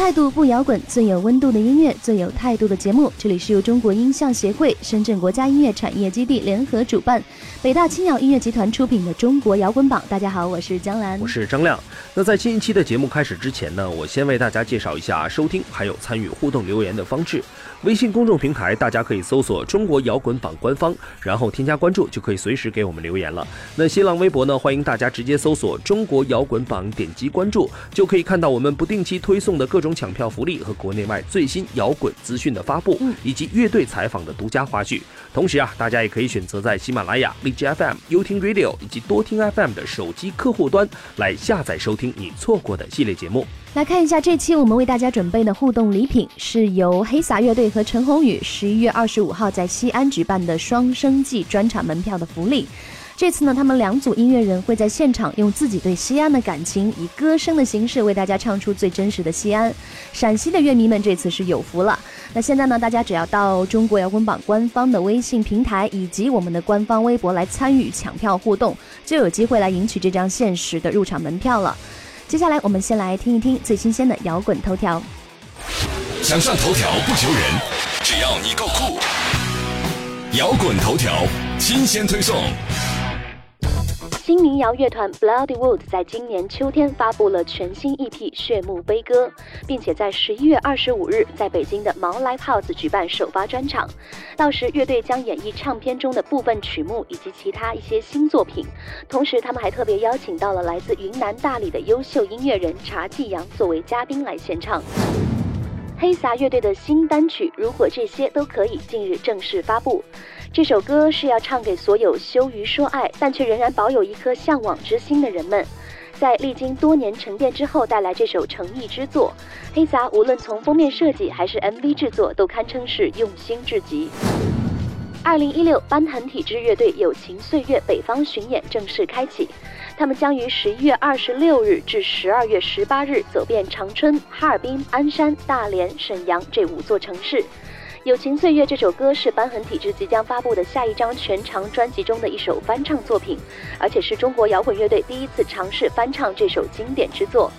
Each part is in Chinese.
态度不摇滚，最有温度的音乐，最有态度的节目。这里是由中国音像协会、深圳国家音乐产业基地联合主办，北大青鸟音乐集团出品的中国摇滚榜。大家好，我是江兰，我是张亮。那在新一期的节目开始之前呢，我先为大家介绍一下收听还有参与互动留言的方式。微信公众平台大家可以搜索“中国摇滚榜”官方，然后添加关注，就可以随时给我们留言了。那新浪微博呢，欢迎大家直接搜索“中国摇滚榜”，点击关注，就可以看到我们不定期推送的各种抢票福利和国内外最新摇滚资讯的发布，以及乐队采访的独家花絮。同时啊，大家也可以选择在喜马拉雅、荔枝 FM、优听 Radio 以及多听 FM 的手机客户端来下载收听你错过的系列节目。来看一下这期我们为大家准备的互动礼品，是由黑撒乐队和陈鸿宇十一月二十五号在西安举办的双生记专场门票的福利。这次呢，他们两组音乐人会在现场用自己对西安的感情，以歌声的形式为大家唱出最真实的西安。陕西的乐迷们这次是有福了。那现在呢，大家只要到中国摇滚榜官方的微信平台以及我们的官方微博来参与抢票互动，就有机会来赢取这张限时的入场门票了。接下来，我们先来听一听最新鲜的摇滚头条。想上头条不求人，只要你够酷。摇滚头条新鲜推送。新民谣乐团 Bloody Wood 在今年秋天发布了全新 EP《血幕悲歌》，并且在十一月二十五日在北京的毛 Live House 举办首发专场。到时，乐队将演绎唱片中的部分曲目以及其他一些新作品。同时，他们还特别邀请到了来自云南大理的优秀音乐人查继阳作为嘉宾来献唱。黑撒乐队的新单曲《如果这些都可以》近日正式发布。这首歌是要唱给所有羞于说爱，但却仍然保有一颗向往之心的人们。在历经多年沉淀之后，带来这首诚意之作。黑撒无论从封面设计还是 MV 制作，都堪称是用心至极。二零一六，斑痕体质乐队《友情岁月》北方巡演正式开启，他们将于十一月二十六日至十二月十八日走遍长春、哈尔滨、鞍山、大连、沈阳这五座城市。《友情岁月》这首歌是瘢痕体质即将发布的下一张全长专辑中的一首翻唱作品，而且是中国摇滚乐队第一次尝试翻唱这首经典之作。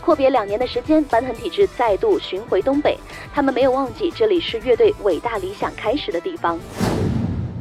阔别两年的时间，瘢痕体质再度巡回东北，他们没有忘记这里是乐队伟大理想开始的地方。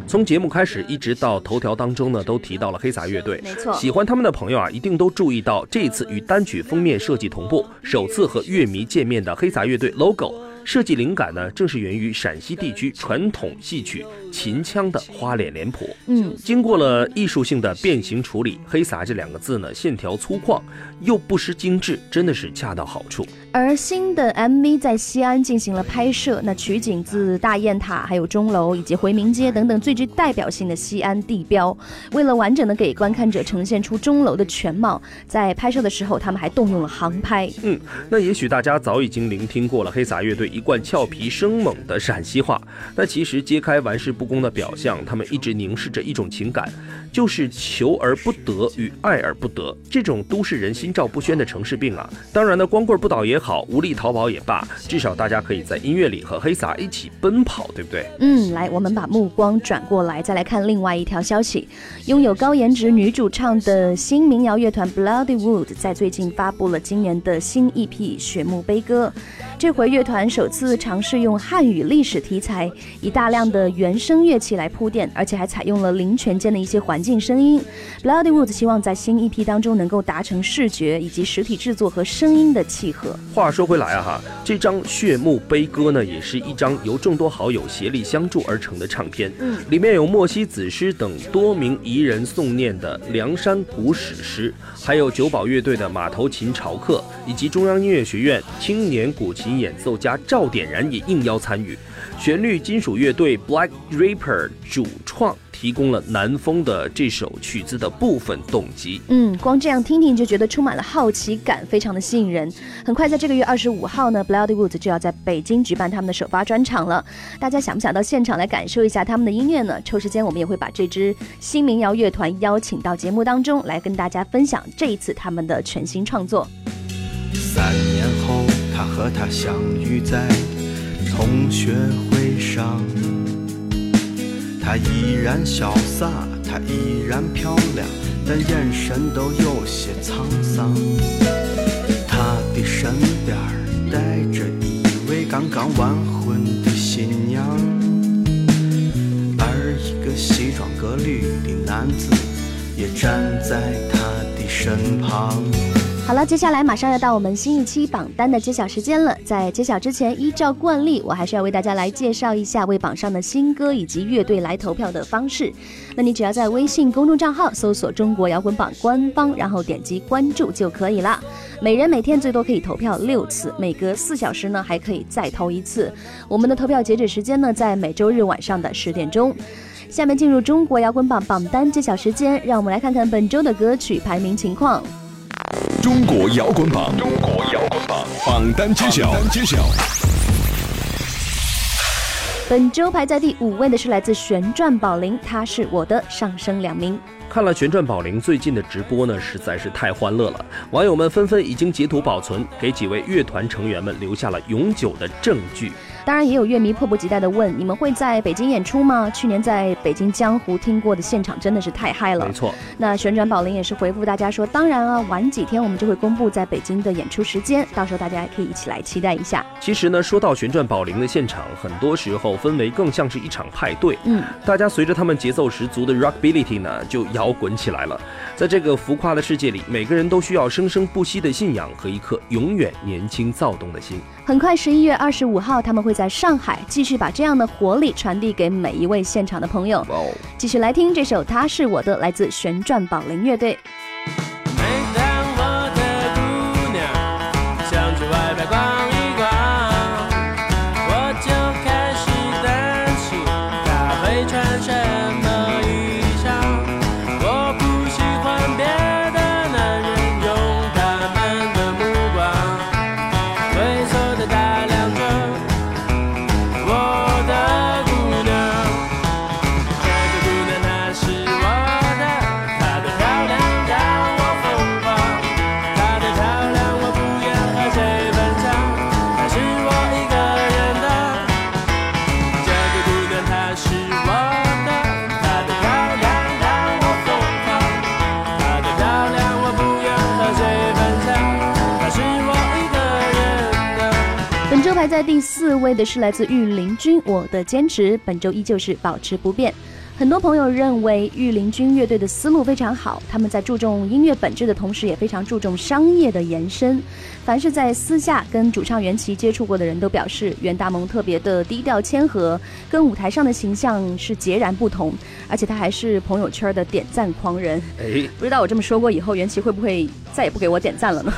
从节目开始一直到头条当中呢，都提到了黑撒乐队。没错，喜欢他们的朋友啊，一定都注意到这一次与单曲封面设计同步，首次和乐迷见面的黑撒乐队 logo。设计灵感呢，正是源于陕西地区传统戏曲秦腔的花脸脸谱。嗯，经过了艺术性的变形处理，“黑撒”这两个字呢，线条粗犷又不失精致，真的是恰到好处。而新的 MV 在西安进行了拍摄，那取景自大雁塔、还有钟楼以及回民街等等最具代表性的西安地标。为了完整的给观看者呈现出钟楼的全貌，在拍摄的时候，他们还动用了航拍。嗯，那也许大家早已经聆听过了黑撒乐队。一贯俏皮生猛的陕西话，那其实揭开玩世不恭的表象，他们一直凝视着一种情感，就是求而不得与爱而不得这种都市人心心照不宣的城市病啊。当然呢，光棍不倒也好，无力逃跑也罢，至少大家可以在音乐里和黑撒一起奔跑，对不对？嗯，来，我们把目光转过来，再来看另外一条消息。拥有高颜值女主唱的新民谣乐团 Bloody Wood 在最近发布了今年的新 EP《雪幕悲歌》。这回乐团首次尝试用汉语历史题材，以大量的原声乐器来铺垫，而且还采用了林泉间的一些环境声音。Bloodywood 希望在新 EP 当中能够达成视觉以及实体制作和声音的契合。话说回来啊哈，这张血幕悲歌呢，也是一张由众多好友协力相助而成的唱片。嗯，里面有莫西子诗等多名彝人诵念的梁山古史诗，还有九宝乐队的马头琴潮客，以及中央音乐学院青年古琴。演奏家赵点燃也应邀参与，旋律金属乐队 Black Reaper 主创。提供了南风的这首曲子的部分动机。嗯，光这样听听就觉得充满了好奇感，非常的吸引人。很快在这个月二十五号呢，Bloody Woods 就要在北京举办他们的首发专场了。大家想不想到现场来感受一下他们的音乐呢？抽时间我们也会把这支新民谣乐团邀请到节目当中来跟大家分享这一次他们的全新创作。三年后，他和他相遇在同学会上，她依然潇洒，她依然漂亮，但眼神都有些沧桑。她的身边带着一位刚刚完婚的新娘，而一个西装革履的男子也站在她的身旁。好了，接下来马上要到我们新一期榜单的揭晓时间了。在揭晓之前，依照惯例，我还是要为大家来介绍一下为榜上的新歌以及乐队来投票的方式。那你只要在微信公众账号搜索“中国摇滚榜”官方，然后点击关注就可以了。每人每天最多可以投票六次，每隔四小时呢还可以再投一次。我们的投票截止时间呢在每周日晚上的十点钟。下面进入中国摇滚榜榜单揭晓时间，让我们来看看本周的歌曲排名情况。中国摇滚榜，中国摇滚榜榜单揭晓，榜单揭晓。本周排在第五位的是来自旋转宝铃，他是我的上升两名。看了旋转宝铃最近的直播呢，实在是太欢乐了。网友们纷纷已经截图保存，给几位乐团成员们留下了永久的证据。当然，也有乐迷迫不及待地问：你们会在北京演出吗？去年在北京江湖听过的现场真的是太嗨了。没错，那旋转宝林也是回复大家说：当然啊，晚几天我们就会公布在北京的演出时间，到时候大家也可以一起来期待一下。其实呢，说到旋转宝林的现场，很多时候氛围更像是一场派对。嗯，大家随着他们节奏十足的 rockability 呢，就摇滚起来了。在这个浮夸的世界里，每个人都需要生生不息的信仰和一颗永远年轻躁动的心。很快，十一月二十五号，他们会在上海继续把这样的活力传递给每一位现场的朋友。继续来听这首《他是我的》，来自旋转宝铃乐队。的是来自御林军，《我的坚持》。本周依旧是保持不变。很多朋友认为御林军乐队的思路非常好，他们在注重音乐本质的同时，也非常注重商业的延伸。凡是在私下跟主唱袁奇接触过的人都表示，袁大萌特别的低调谦和，跟舞台上的形象是截然不同。而且他还是朋友圈的点赞狂人。哎，不知道我这么说过以后，袁奇会不会再也不给我点赞了呢？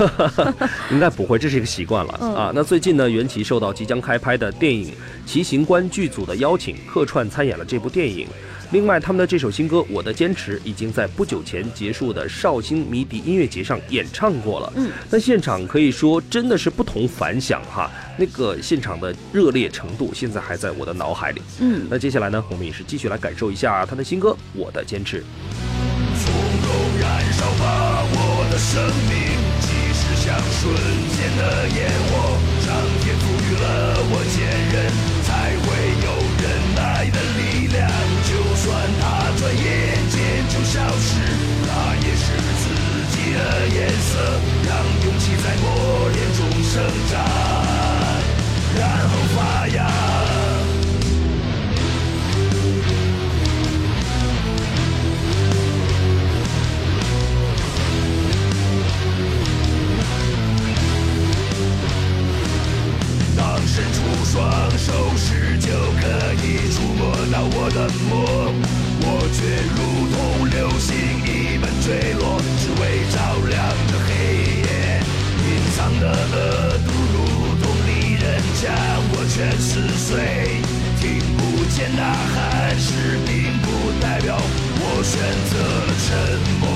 应该不会，这是一个习惯了、嗯啊。那最近呢，袁奇受到即将开拍的电影《骑行官》剧组的邀请，客串参演了这部电影。另外，他们的这首新歌《我的坚持》已经在不久前结束的绍兴迷笛音乐节上演唱过了。嗯，那现场可以说真的是不同凡响哈，那个现场的热烈程度现在还在我的脑海里。嗯，那接下来呢，我们也是继续来感受一下他的新歌《我的坚持》。从容燃烧吧我的生命，即使像瞬间的烟火，上天赋予了将我全撕碎。听不见呐喊是并不代表我选择了沉默。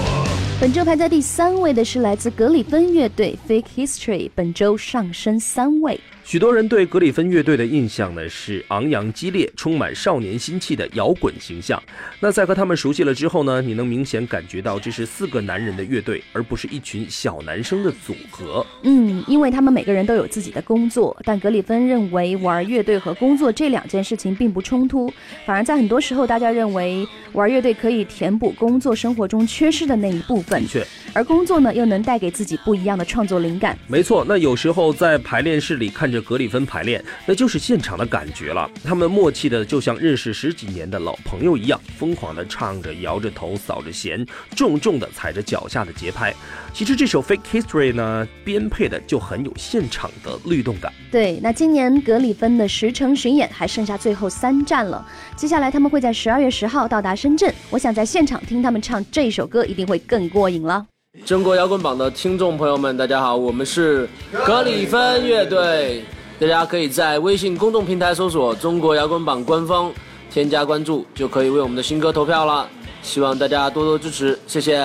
本周排在第三位的是来自格里芬乐队 Fake History，本周上升三位。许多人对格里芬乐队的印象呢是昂扬激烈、充满少年心气的摇滚形象。那在和他们熟悉了之后呢，你能明显感觉到这是四个男人的乐队，而不是一群小男生的组合。嗯，因为他们每个人都有自己的工作，但格里芬认为玩乐队和工作这两件事情并不冲突，反而在很多时候，大家认为玩乐队可以填补工作生活中缺失的那一部分，的确，而工作呢又能带给自己不一样的创作灵感。没错。那有时候在排练室里看着格里芬排练，那就是现场的感觉了。他们默契的就像认识十几年的老朋友一样，疯狂的唱着，摇着头，扫着弦，重重的踩着脚下的节拍。其实这首 Fake History 呢，编配的就很有现场的律动感。对，那今年格里芬的十城巡演还剩下最后三站了，接下来他们会在十二月十号到达深圳。我想在现场听他们唱这首歌，一定会更过瘾了。中国摇滚榜的听众朋友们，大家好，我们是格里芬乐队。大家可以在微信公众平台搜索“中国摇滚榜”官方，添加关注，就可以为我们的新歌投票了。希望大家多多支持，谢谢。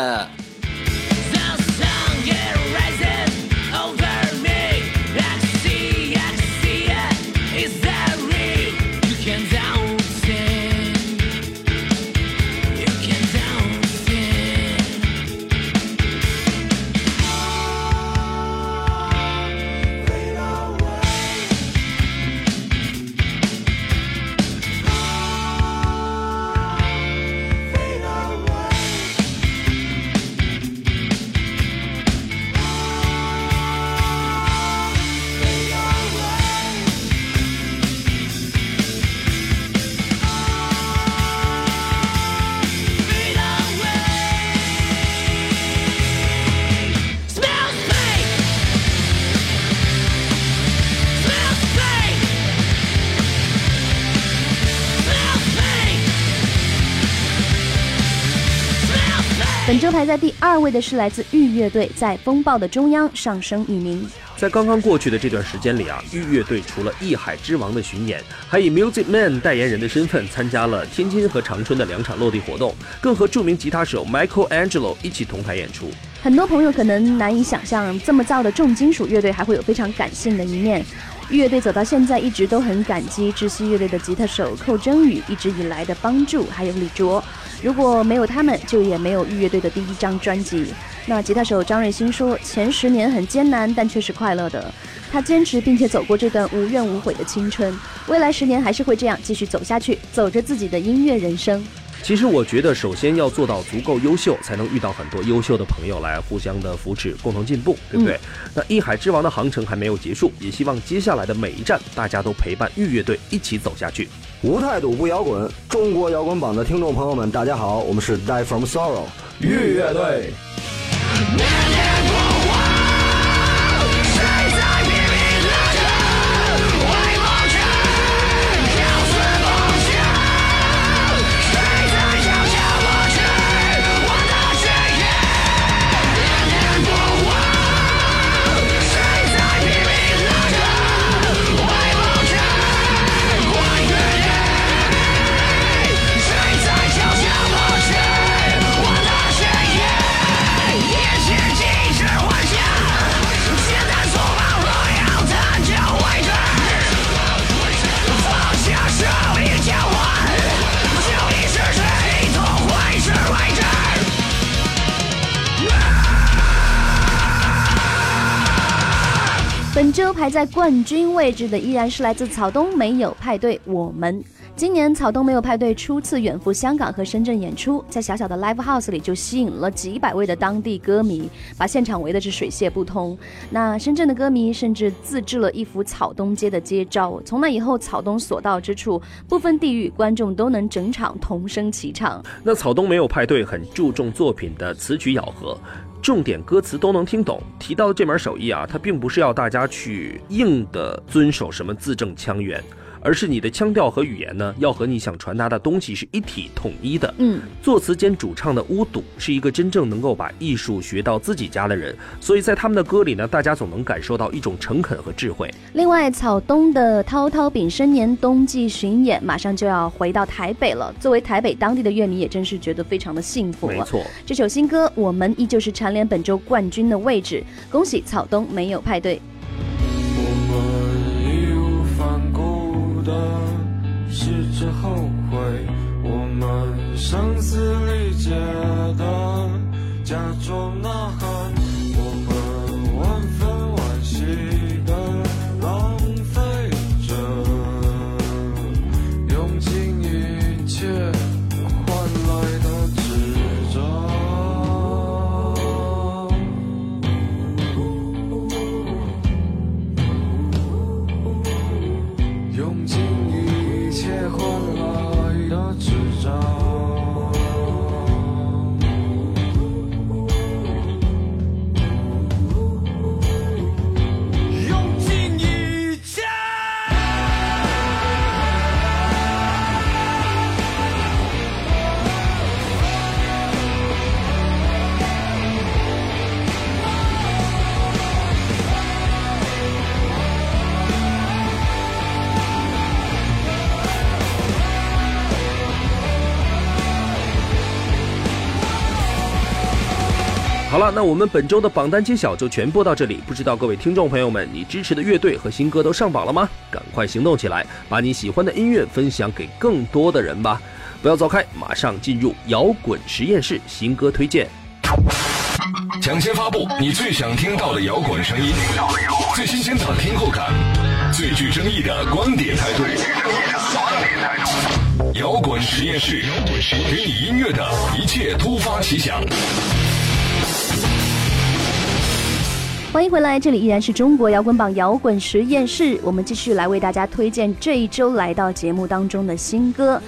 周排在第二位的是来自玉乐队，在风暴的中央上升一名。在刚刚过去的这段时间里啊，玉乐队除了艺海之王的巡演，还以 Music Man 代言人的身份参加了天津和长春的两场落地活动，更和著名吉他手 Michael Angelo 一起同台演出。很多朋友可能难以想象，这么燥的重金属乐队还会有非常感性的一面。乐队走到现在，一直都很感激窒息乐队的吉他手寇真宇一直以来的帮助，还有李卓。如果没有他们，就也没有玉乐队的第一张专辑。那吉他手张瑞兴说，前十年很艰难，但却是快乐的。他坚持并且走过这段无怨无悔的青春，未来十年还是会这样继续走下去，走着自己的音乐人生。其实我觉得，首先要做到足够优秀，才能遇到很多优秀的朋友来互相的扶持，共同进步，对不对？那一海之王的航程还没有结束，也希望接下来的每一站，大家都陪伴玉乐队一起走下去。无态度不摇滚，中国摇滚榜的听众朋友们，大家好，我们是 Die From Sorrow 玉乐队。本周排在冠军位置的依然是来自草东没有派对。我们今年草东没有派对初次远赴香港和深圳演出，在小小的 live house 里就吸引了几百位的当地歌迷，把现场围的是水泄不通。那深圳的歌迷甚至自制了一幅草东街的街招，从那以后，草东所到之处，不分地域，观众都能整场同声齐唱。那草东没有派对很注重作品的词曲咬合。重点歌词都能听懂。提到这门手艺啊，它并不是要大家去硬的遵守什么字正腔圆，而而是你的腔调和语言呢，要和你想传达的东西是一体统一的。嗯，作词兼主唱的巫笃是一个真正能够把艺术学到自己家的人，所以在他们的歌里呢，大家总能感受到一种诚恳和智慧。另外，草东的涛涛丙申年冬季巡演马上就要回到台北了。作为台北当地的乐迷，也真是觉得非常的幸福。没错，这首新歌《我们》依旧是蝉联本周冠军的位置。恭喜草东没有派对。声嘶力竭的假装呐喊，好了，那我们本周的榜单揭晓就全播到这里。不知道各位听众朋友们，你支持的乐队和新歌都上榜了吗？赶快行动起来，把你喜欢的音乐分享给更多的人吧！不要走开，马上进入摇滚实验室新歌推荐。抢先发布你最想听到的摇滚声音，最新鲜的听后感，最具争议的观点态度。摇滚实验室，给你音乐的一切突发奇想。欢迎回来，这里依然是中国摇滚榜摇滚实验室，我们继续来为大家推荐这一周来到节目当中的新歌。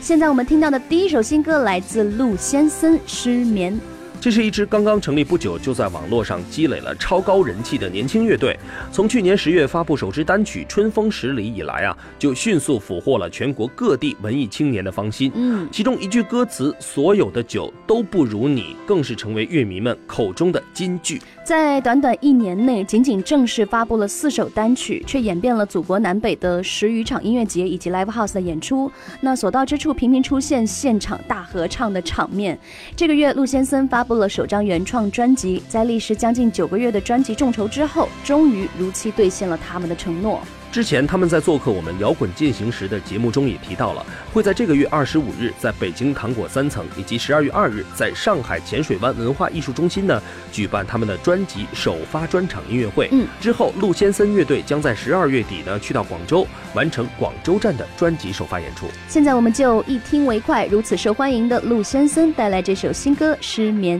现在我们听到的第一首新歌来自陆先生，《失眠》。这是一支刚刚成立不久就在网络上积累了超高人气的年轻乐队。从去年十月发布首支单曲《春风十里》以来啊，就迅速俘获了全国各地文艺青年的芳心。嗯，其中一句歌词“所有的酒都不如你”，更是成为乐迷们口中的金句。在短短一年内，仅仅正式发布了四首单曲，却演变了祖国南北的十余场音乐节以及 live house 的演出。那所到之处，频频出现现场大合唱的场面。这个月，陆先生发布了首张原创专辑，在历时将近九个月的专辑众筹之后，终于如期兑现了他们的承诺。之前他们在做客我们摇滚进行时的节目中也提到了，会在这个月二十五日在北京糖果三层，以及十二月二日在上海浅水湾文化艺术中心呢举办他们的专辑首发专场音乐会。嗯，之后陆先森乐队将在十二月底呢去到广州完成广州站的专辑首发演出。现在我们就一听为快，如此受欢迎的陆先森带来这首新歌《失眠》。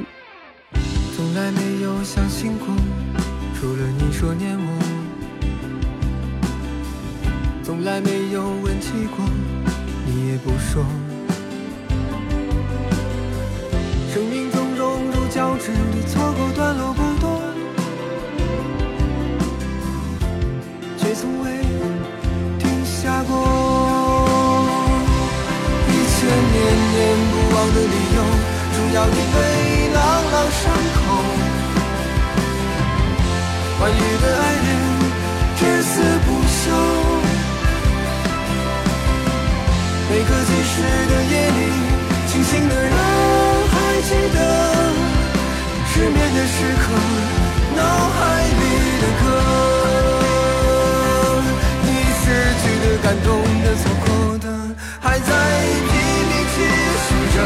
从来没有相信过，除了你说念我，来没有问起过，你也不说。生命中融入交织的错过段落不多，却从未停下过。一千年念不忘的理由，重要的被朗朗逝的夜里，清醒的人还记得失眠的时刻，脑海里的歌。你失去的、感动的、错过的，还在拼命继续着，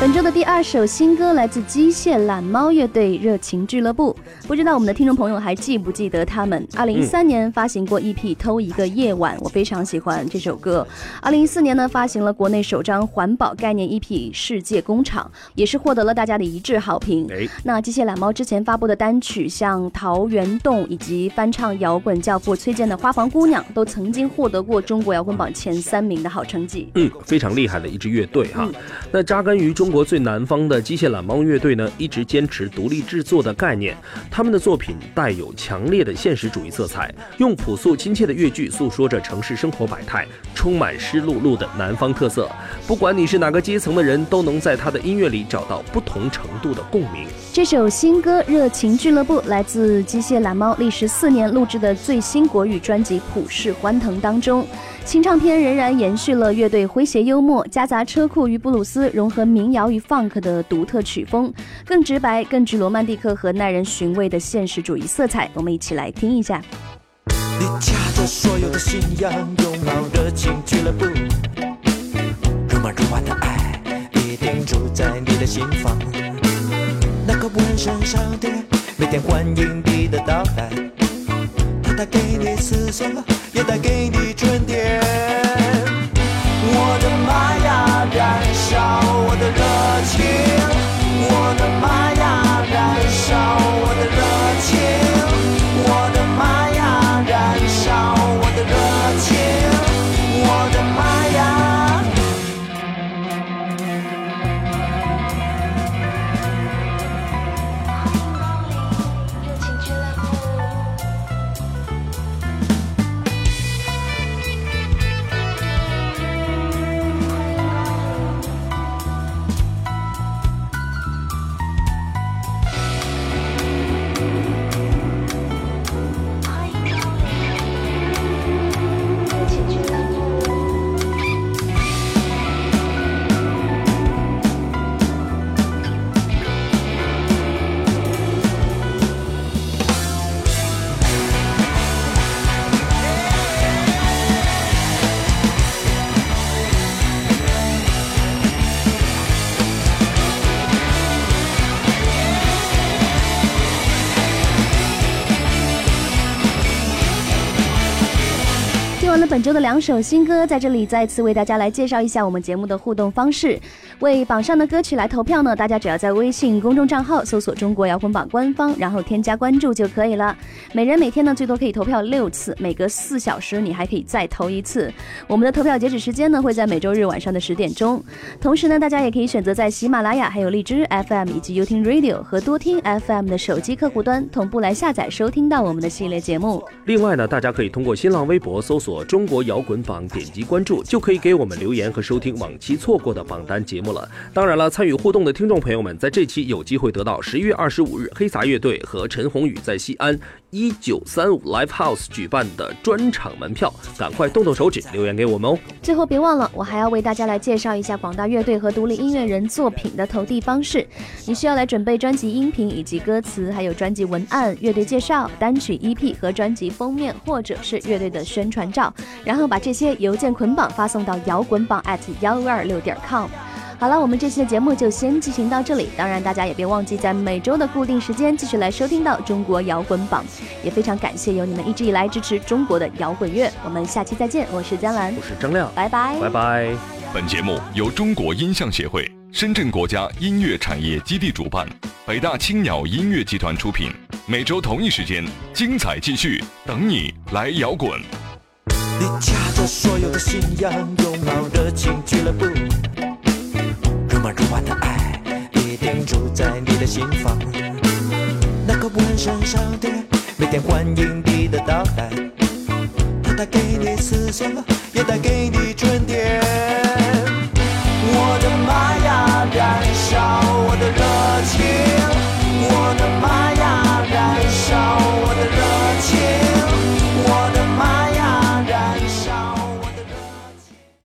本周的第二首新歌来自机械懒猫乐队《热情俱乐部》，不知道我们的听众朋友还记不记得他们？二零一三年发行过 EP《偷一个夜晚》，我非常喜欢这首歌。二零一四年呢，发行了国内首张环保概念 EP《世界工厂》，也是获得了大家的一致好评。哎，那机械懒猫之前发布的单曲，像《桃源洞》以及翻唱摇滚教父崔健的《花房姑娘》，都曾经获得过中国摇滚榜前三名的好成绩。嗯，非常厉害的一支乐队哈。那扎根于中国最南方的机械懒猫乐队呢，一直坚持独立制作的概念。他们的作品带有强烈的现实主义色彩，用朴素亲切的乐句诉说着城市生活百态，充满湿漉漉的南方特色。不管你是哪个阶层的人，都能在他的音乐里找到不同程度的共鸣。这首新歌《热情俱乐部》来自机械懒猫历时四年录制的最新国语专辑《普世欢腾》当中。新唱片仍然延续了乐队诙谐幽默、夹杂车库与布鲁斯、融合民谣与 funk 的独特曲风，更直白、更具罗曼蒂克和耐人寻味的现实主义色彩。我们一起来听一下。你夹着所有的信仰，拥抱热情俱乐部，柔软柔软的爱一定住在你的心房。那个纹身上的每天欢迎你的到来，它带给你思索，也带给你本周的两首新歌，在这里再次为大家来介绍一下我们节目的互动方式。为榜上的歌曲来投票呢，大家只要在微信公众账号搜索“中国摇滚榜”官方，然后添加关注就可以了。每人每天呢最多可以投票六次，每隔四小时你还可以再投一次。我们的投票截止时间呢会在每周日晚上的十点钟。同时呢，大家也可以选择在喜马拉雅、还有荔枝 FM 以及 YouTube Radio 和多听 FM 的手机客户端同步来下载收听到我们的系列节目。另外呢，大家可以通过新浪微博搜索“中国摇滚榜”，点击关注，就可以给我们留言和收听往期错过的榜单节目了。当然了，参与互动的听众朋友们，在这期有机会得到十一月二十五日黑撒乐队和陈鸿宇在西安一九三五 Live House 举办的专场门票，赶快动动手指留言给我们哦。最后别忘了，我还要为大家来介绍一下广大乐队和独立音乐人作品的投递方式。你需要来准备专辑音频以及歌词，还有专辑文案、乐队介绍、单曲 EP 和专辑封面，或者是乐队的宣传照，然后把这些邮件捆绑发送到摇滚榜 at 幺二六点 com。好了，我们这期的节目就先进行到这里。当然，大家也别忘记在每周的固定时间继续来收听到中国摇滚榜。也非常感谢有你们一直以来支持中国的摇滚乐。我们下期再见，我是江兰，我是张亮，拜拜，拜拜。本节目由中国音像协会、深圳国家音乐产业基地主办，北大青鸟音乐集团出品。每周同一时间，精彩继续，等你来摇滚。你掐着所有的信仰，拥抱热情俱乐部，如梦如幻的爱，一定住在你的心房。那个纹身商店，每天欢迎你的到来，它带给你思想，也带给你春天。我的妈呀，燃烧我的热情，我的妈呀。